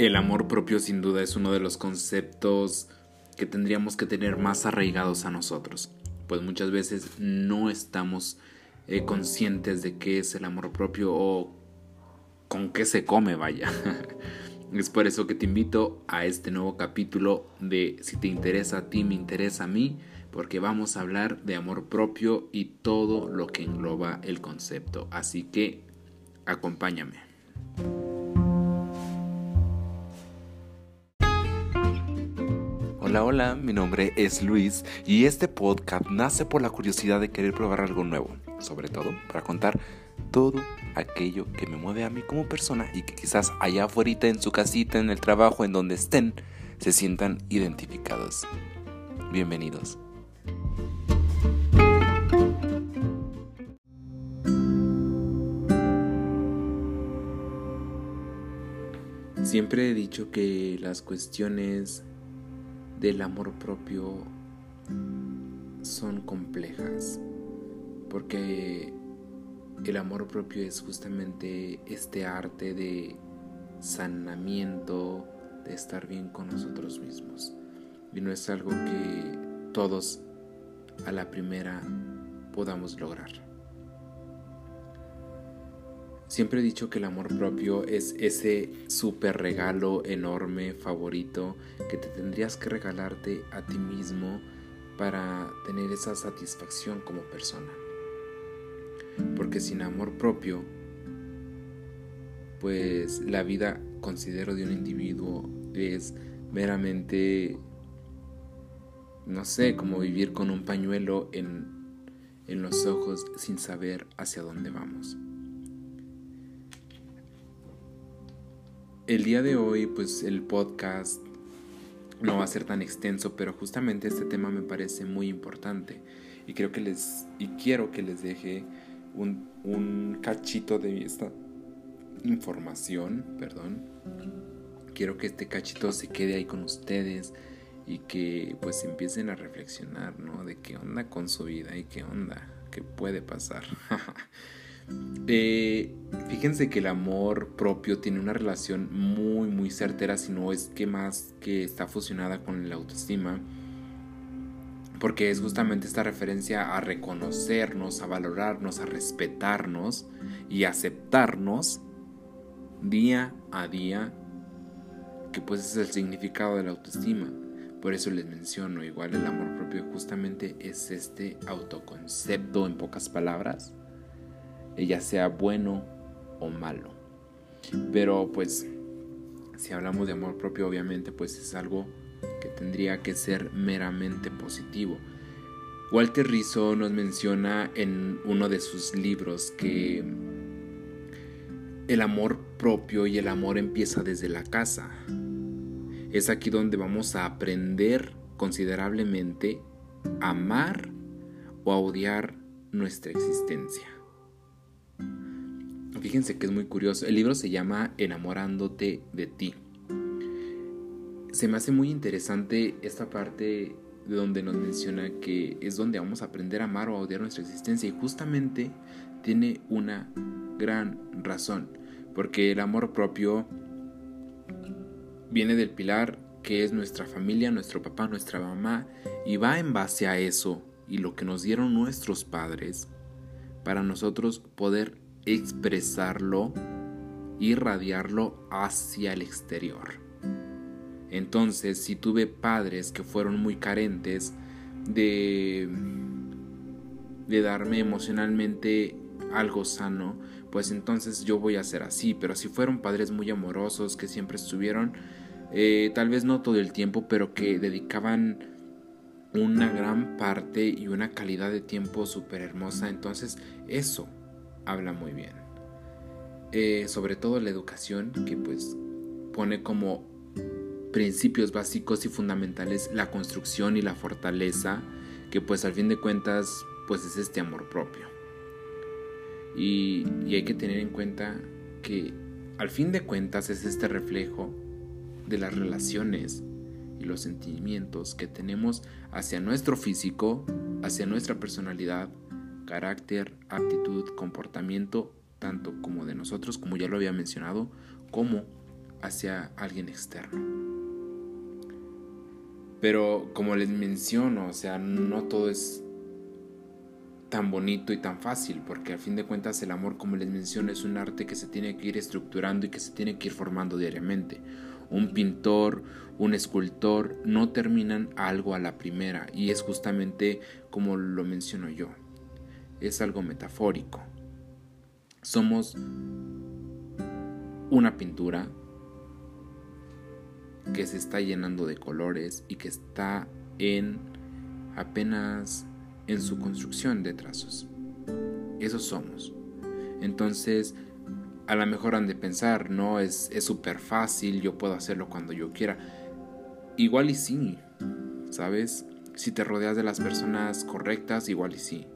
El amor propio sin duda es uno de los conceptos que tendríamos que tener más arraigados a nosotros, pues muchas veces no estamos eh, conscientes de qué es el amor propio o con qué se come, vaya. es por eso que te invito a este nuevo capítulo de Si te interesa a ti, me interesa a mí, porque vamos a hablar de amor propio y todo lo que engloba el concepto. Así que acompáñame. Hola, hola, mi nombre es Luis y este podcast nace por la curiosidad de querer probar algo nuevo, sobre todo para contar todo aquello que me mueve a mí como persona y que quizás allá afuera en su casita, en el trabajo, en donde estén, se sientan identificados. Bienvenidos. Siempre he dicho que las cuestiones del amor propio son complejas, porque el amor propio es justamente este arte de sanamiento, de estar bien con nosotros mismos. Y no es algo que todos a la primera podamos lograr. Siempre he dicho que el amor propio es ese super regalo enorme, favorito, que te tendrías que regalarte a ti mismo para tener esa satisfacción como persona. Porque sin amor propio, pues la vida, considero, de un individuo es meramente, no sé, como vivir con un pañuelo en, en los ojos sin saber hacia dónde vamos. El día de hoy, pues el podcast no va a ser tan extenso, pero justamente este tema me parece muy importante y creo que les y quiero que les deje un, un cachito de esta información, perdón. Quiero que este cachito se quede ahí con ustedes y que pues empiecen a reflexionar, ¿no? De qué onda con su vida y qué onda, qué puede pasar. Eh, fíjense que el amor propio tiene una relación muy muy certera, si no es que más que está fusionada con la autoestima, porque es justamente esta referencia a reconocernos, a valorarnos, a respetarnos y aceptarnos día a día, que pues es el significado de la autoestima. Por eso les menciono, igual el amor propio justamente es este autoconcepto en pocas palabras ya sea bueno o malo. Pero pues, si hablamos de amor propio, obviamente, pues es algo que tendría que ser meramente positivo. Walter Rizzo nos menciona en uno de sus libros que el amor propio y el amor empieza desde la casa. Es aquí donde vamos a aprender considerablemente a amar o a odiar nuestra existencia. Fíjense que es muy curioso. El libro se llama Enamorándote de ti. Se me hace muy interesante esta parte de donde nos menciona que es donde vamos a aprender a amar o a odiar nuestra existencia y justamente tiene una gran razón, porque el amor propio viene del pilar que es nuestra familia, nuestro papá, nuestra mamá y va en base a eso y lo que nos dieron nuestros padres para nosotros poder expresarlo, irradiarlo hacia el exterior. Entonces, si tuve padres que fueron muy carentes de, de darme emocionalmente algo sano, pues entonces yo voy a ser así. Pero si fueron padres muy amorosos, que siempre estuvieron, eh, tal vez no todo el tiempo, pero que dedicaban una gran parte y una calidad de tiempo súper hermosa, entonces eso habla muy bien. Eh, sobre todo la educación, que pues pone como principios básicos y fundamentales la construcción y la fortaleza, que pues al fin de cuentas pues es este amor propio. Y, y hay que tener en cuenta que al fin de cuentas es este reflejo de las relaciones y los sentimientos que tenemos hacia nuestro físico, hacia nuestra personalidad, carácter, aptitud, comportamiento, tanto como de nosotros, como ya lo había mencionado, como hacia alguien externo. Pero como les menciono, o sea, no todo es tan bonito y tan fácil, porque al fin de cuentas el amor, como les menciono, es un arte que se tiene que ir estructurando y que se tiene que ir formando diariamente. Un pintor, un escultor no terminan algo a la primera y es justamente como lo menciono yo. Es algo metafórico. Somos una pintura que se está llenando de colores y que está en apenas en su construcción de trazos. Esos somos. Entonces, a lo mejor han de pensar, no, es súper fácil, yo puedo hacerlo cuando yo quiera. Igual y sí, ¿sabes? Si te rodeas de las personas correctas, igual y sí.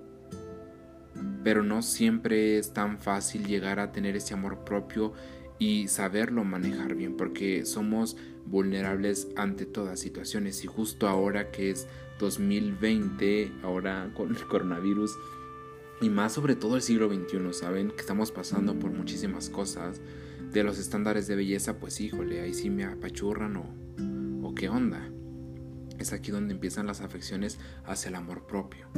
Pero no siempre es tan fácil llegar a tener ese amor propio y saberlo manejar bien, porque somos vulnerables ante todas situaciones y justo ahora que es 2020, ahora con el coronavirus y más sobre todo el siglo XXI, ¿saben? Que estamos pasando por muchísimas cosas. De los estándares de belleza, pues híjole, ahí sí me apachurran o, o qué onda. Es aquí donde empiezan las afecciones hacia el amor propio.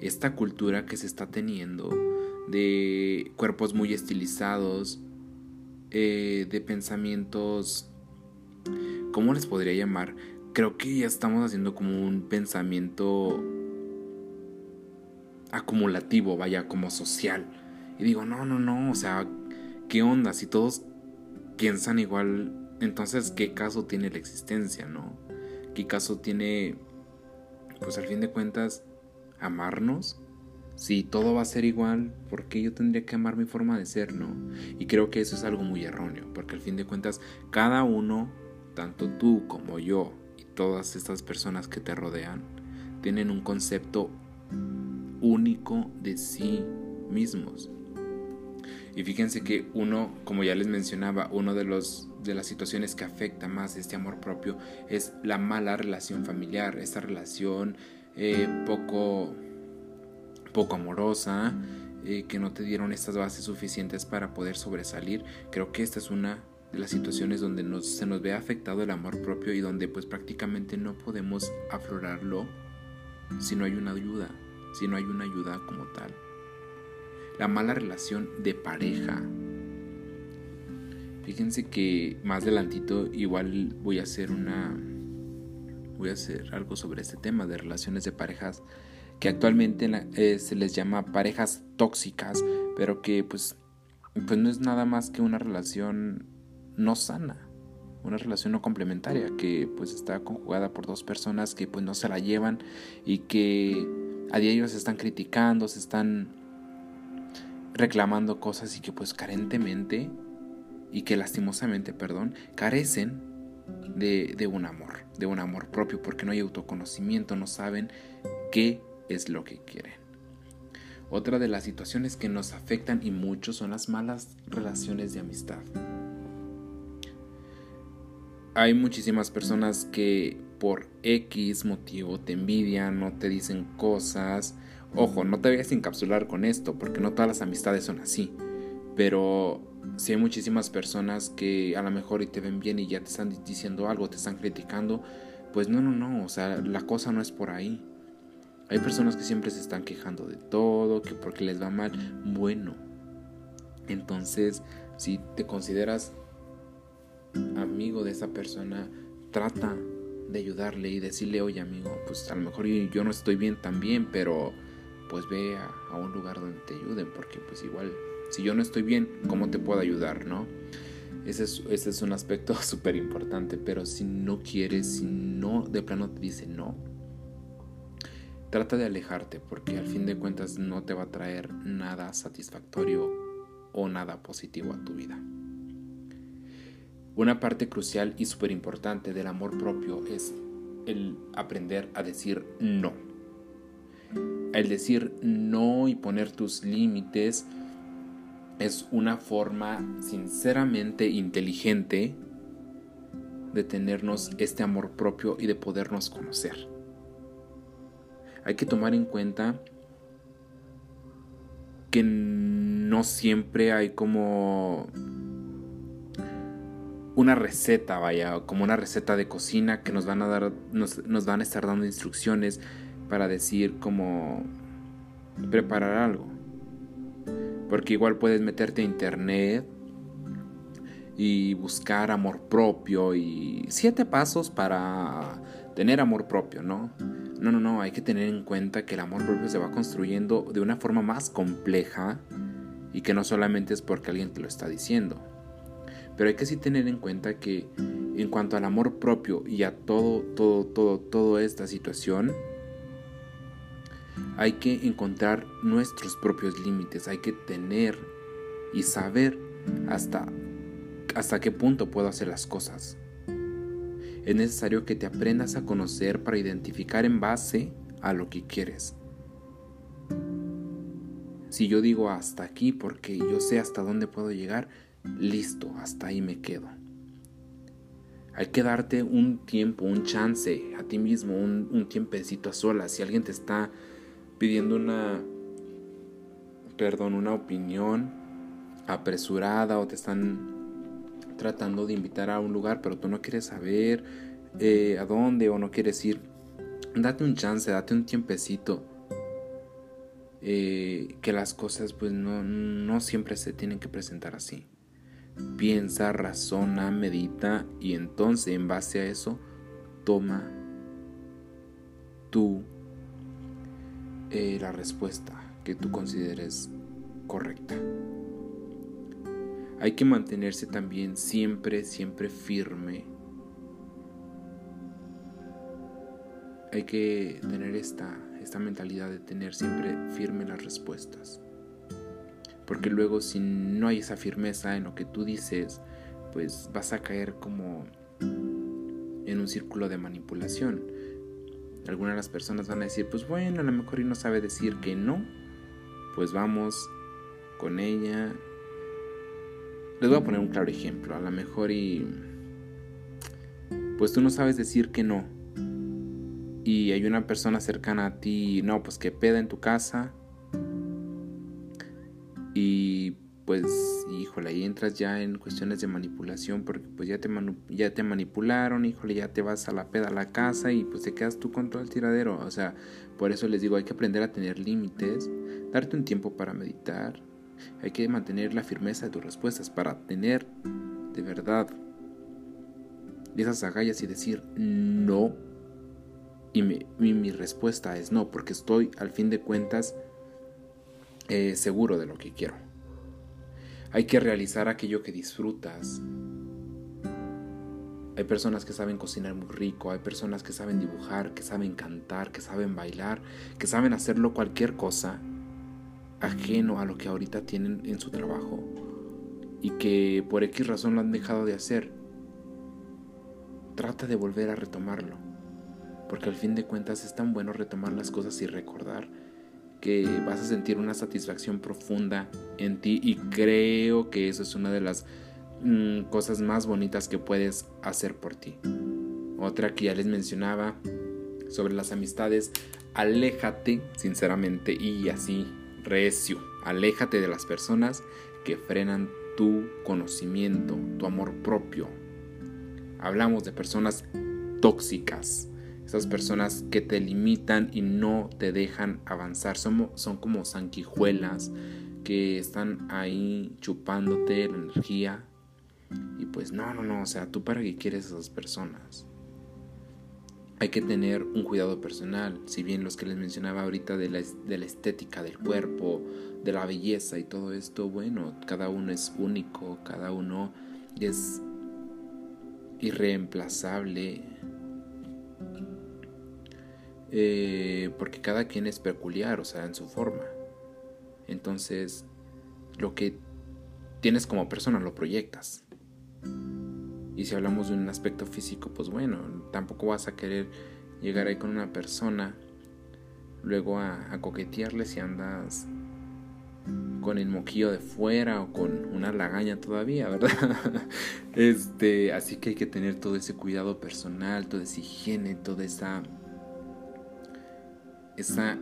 Esta cultura que se está teniendo de cuerpos muy estilizados, eh, de pensamientos, ¿cómo les podría llamar? Creo que ya estamos haciendo como un pensamiento acumulativo, vaya, como social. Y digo, no, no, no, o sea, ¿qué onda? Si todos piensan igual, entonces, ¿qué caso tiene la existencia, no? ¿Qué caso tiene, pues al fin de cuentas, amarnos? Si todo va a ser igual, ¿por qué yo tendría que amar mi forma de ser, no? Y creo que eso es algo muy erróneo, porque al fin de cuentas, cada uno, tanto tú como yo y todas estas personas que te rodean, tienen un concepto único de sí mismos. Y fíjense que uno, como ya les mencionaba, uno de los de las situaciones que afecta más este amor propio es la mala relación familiar, esta relación eh, poco poco amorosa, eh, que no te dieron estas bases suficientes para poder sobresalir. Creo que esta es una de las situaciones donde nos, se nos ve afectado el amor propio y donde pues prácticamente no podemos aflorarlo si no hay una ayuda, si no hay una ayuda como tal. La mala relación de pareja. Fíjense que más adelantito igual voy a hacer una voy a hacer algo sobre este tema de relaciones de parejas que actualmente eh, se les llama parejas tóxicas, pero que pues, pues no es nada más que una relación no sana, una relación no complementaria, que pues está conjugada por dos personas que pues no se la llevan y que a diario se están criticando, se están reclamando cosas y que pues carentemente y que lastimosamente, perdón, carecen de, de un amor, de un amor propio, porque no hay autoconocimiento, no saben qué es lo que quieren. Otra de las situaciones que nos afectan y mucho son las malas relaciones de amistad. Hay muchísimas personas que por X motivo te envidian, no te dicen cosas. Ojo, no te vayas a encapsular con esto, porque no todas las amistades son así. Pero si hay muchísimas personas que a lo mejor te ven bien y ya te están diciendo algo, te están criticando, pues no, no, no, o sea, la cosa no es por ahí. Hay personas que siempre se están quejando de todo, que porque les va mal. Bueno, entonces si te consideras amigo de esa persona, trata de ayudarle y decirle, oye amigo, pues a lo mejor yo no estoy bien también, pero pues ve a, un lugar donde te ayuden, porque pues igual, si yo no estoy bien, ¿cómo te puedo ayudar, no? Ese es, ese es un aspecto súper importante, pero si no quieres, si no de plano te dice no, Trata de alejarte porque al fin de cuentas no te va a traer nada satisfactorio o nada positivo a tu vida. Una parte crucial y súper importante del amor propio es el aprender a decir no. El decir no y poner tus límites es una forma sinceramente inteligente de tenernos este amor propio y de podernos conocer hay que tomar en cuenta que no siempre hay como una receta, vaya, como una receta de cocina que nos van a dar, nos, nos van a estar dando instrucciones para decir cómo preparar algo. Porque igual puedes meterte a internet y buscar amor propio y siete pasos para tener amor propio, ¿no? No, no, no, hay que tener en cuenta que el amor propio se va construyendo de una forma más compleja y que no solamente es porque alguien te lo está diciendo. Pero hay que sí tener en cuenta que en cuanto al amor propio y a todo, todo, todo, toda esta situación, hay que encontrar nuestros propios límites, hay que tener y saber hasta, hasta qué punto puedo hacer las cosas. Es necesario que te aprendas a conocer para identificar en base a lo que quieres. Si yo digo hasta aquí porque yo sé hasta dónde puedo llegar, listo, hasta ahí me quedo. Hay que darte un tiempo, un chance a ti mismo, un, un tiempecito a solas. Si alguien te está pidiendo una, perdón, una opinión apresurada o te están tratando de invitar a un lugar pero tú no quieres saber eh, a dónde o no quieres ir, date un chance, date un tiempecito. Eh, que las cosas pues no, no siempre se tienen que presentar así. Piensa, razona, medita y entonces en base a eso toma tú eh, la respuesta que tú consideres correcta. Hay que mantenerse también siempre, siempre firme. Hay que tener esta, esta mentalidad de tener siempre firme las respuestas. Porque luego si no hay esa firmeza en lo que tú dices, pues vas a caer como en un círculo de manipulación algunas de las personas van a decir, pues bueno, a lo mejor y no sabe decir que no, pues vamos con ella. Les voy a poner un claro ejemplo, a lo mejor y pues tú no sabes decir que no. Y hay una persona cercana a ti, no, pues que peda en tu casa. Y pues, híjole, ahí entras ya en cuestiones de manipulación porque pues ya te, ya te manipularon, híjole, ya te vas a la peda a la casa y pues te quedas tú con todo el tiradero. O sea, por eso les digo, hay que aprender a tener límites, darte un tiempo para meditar, hay que mantener la firmeza de tus respuestas para tener de verdad esas agallas y decir no. Y mi, respuesta es no, porque estoy al fin de cuentas eh, seguro de lo que quiero. Hay que realizar aquello que disfrutas. Hay personas que saben cocinar muy rico, hay personas que saben dibujar, que saben cantar, que saben bailar, que saben hacerlo cualquier cosa ajeno a lo que ahorita tienen en su trabajo y que por X razón lo han dejado de hacer. Trata de volver a retomarlo, porque al fin de cuentas es tan bueno retomar las cosas y recordar que vas a sentir una satisfacción profunda en ti y creo que eso es una de las mm, cosas más bonitas que puedes hacer por ti. Otra que ya les mencionaba sobre las amistades, aléjate sinceramente y así recio, aléjate de las personas que frenan tu conocimiento, tu amor propio. Hablamos de personas tóxicas, esas personas que te limitan y no te dejan avanzar. Son, son como sanguijuelas que están ahí chupándote la energía. Y pues no, no, no, o sea, tú para qué quieres esas personas. Hay que tener un cuidado personal, si bien los que les mencionaba ahorita de la, de la estética del cuerpo, de la belleza y todo esto, bueno, cada uno es único, cada uno es irreemplazable eh, porque cada quien es peculiar, o sea, en su forma. Entonces, lo que tienes como persona lo proyectas. Y si hablamos de un aspecto físico, pues bueno, tampoco vas a querer llegar ahí con una persona, luego a, a coquetearle si andas con el moquillo de fuera o con una lagaña todavía, ¿verdad? este, así que hay que tener todo ese cuidado personal, toda esa higiene, toda esa esa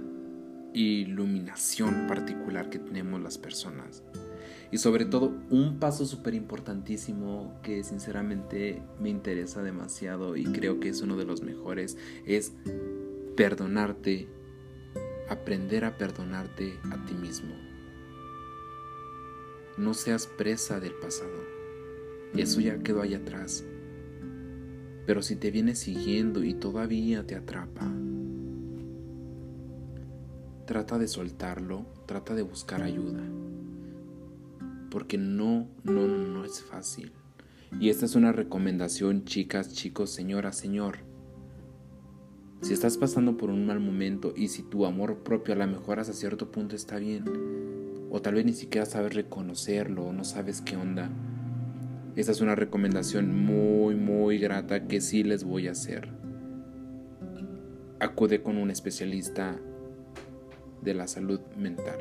iluminación particular que tenemos las personas. Y sobre todo, un paso súper importantísimo que sinceramente me interesa demasiado y creo que es uno de los mejores es perdonarte, aprender a perdonarte a ti mismo. No seas presa del pasado. Eso ya quedó ahí atrás. Pero si te viene siguiendo y todavía te atrapa, trata de soltarlo, trata de buscar ayuda. Porque no, no, no es fácil. Y esta es una recomendación, chicas, chicos, señora, señor. Si estás pasando por un mal momento y si tu amor propio a lo mejor hasta cierto punto está bien, o tal vez ni siquiera sabes reconocerlo o no sabes qué onda, esta es una recomendación muy, muy grata que sí les voy a hacer. Acude con un especialista de la salud mental.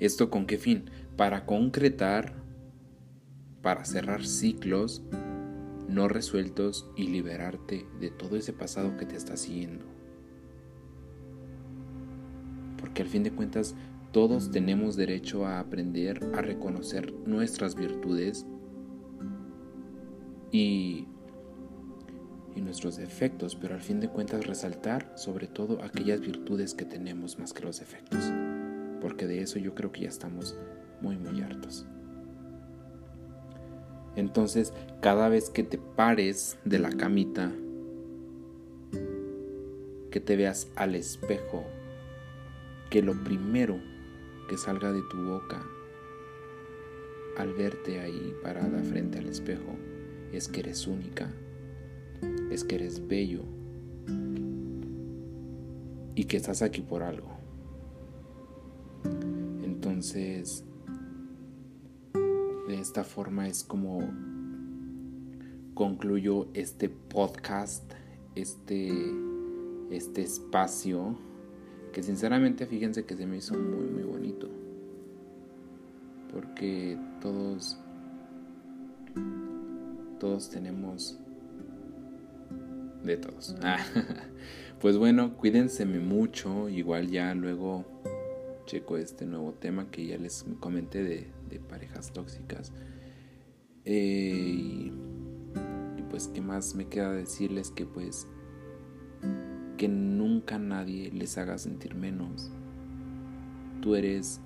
¿Esto con qué fin? Para concretar, para cerrar ciclos no resueltos y liberarte de todo ese pasado que te está siguiendo. Porque al fin de cuentas todos tenemos derecho a aprender a reconocer nuestras virtudes y y nuestros defectos, pero al fin de cuentas resaltar sobre todo aquellas virtudes que tenemos más que los defectos, porque de eso yo creo que ya estamos muy muy hartos. Entonces, cada vez que te pares de la camita, que te veas al espejo, que lo primero que salga de tu boca al verte ahí parada frente al espejo es que eres única, es que eres bello y que estás aquí por algo. Entonces, de esta forma es como concluyo este podcast, este, este espacio, que sinceramente fíjense que se me hizo muy, muy bonito. Porque todos, todos tenemos de todos. Ah, pues bueno, cuídense mucho. Igual ya luego checo este nuevo tema que ya les comenté de, parejas tóxicas. Eh, y, pues, ¿qué más me queda decirles? Que pues, que nunca nadie les haga sentir menos. Tú eres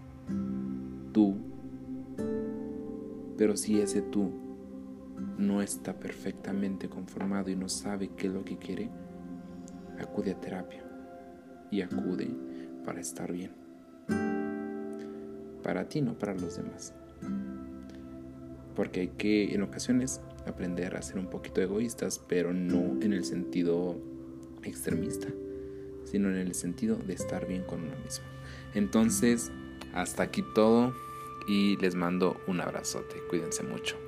tú. Pero si ese tú no está perfectamente conformado y no sabe qué es lo que quiere, acude a terapia y acude para estar bien. Para ti, no para los demás. Porque hay que en ocasiones aprender a ser un poquito egoístas, pero no en el sentido extremista, sino en el sentido de estar bien con uno mismo. Entonces, hasta aquí todo y les mando un abrazote. Cuídense mucho.